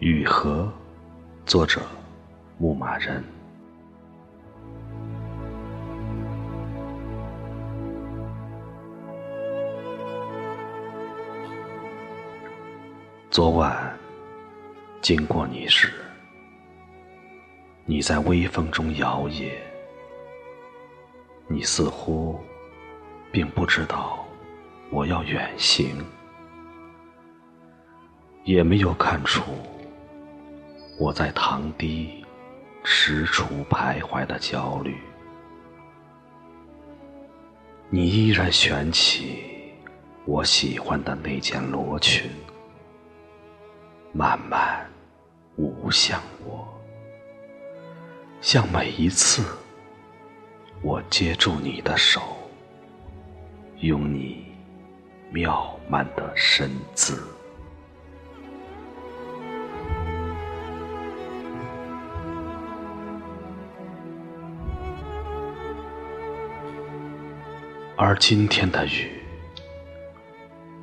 雨荷，作者牧马人。昨晚经过你时，你在微风中摇曳，你似乎并不知道我要远行，也没有看出我在堂堤踟蹰徘徊的焦虑。你依然悬起我喜欢的那件罗裙。慢慢舞向我，像每一次我接住你的手，拥你妙曼的身姿。而今天的雨，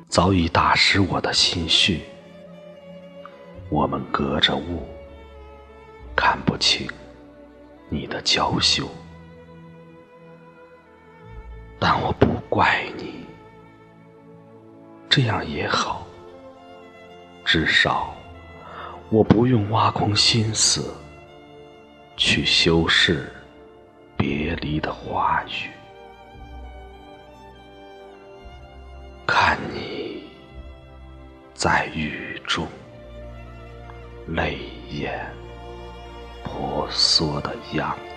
早已打湿我的心绪。我们隔着雾，看不清你的娇羞，但我不怪你，这样也好，至少我不用挖空心思去修饰别离的话语，在雨中。泪眼婆娑的样子。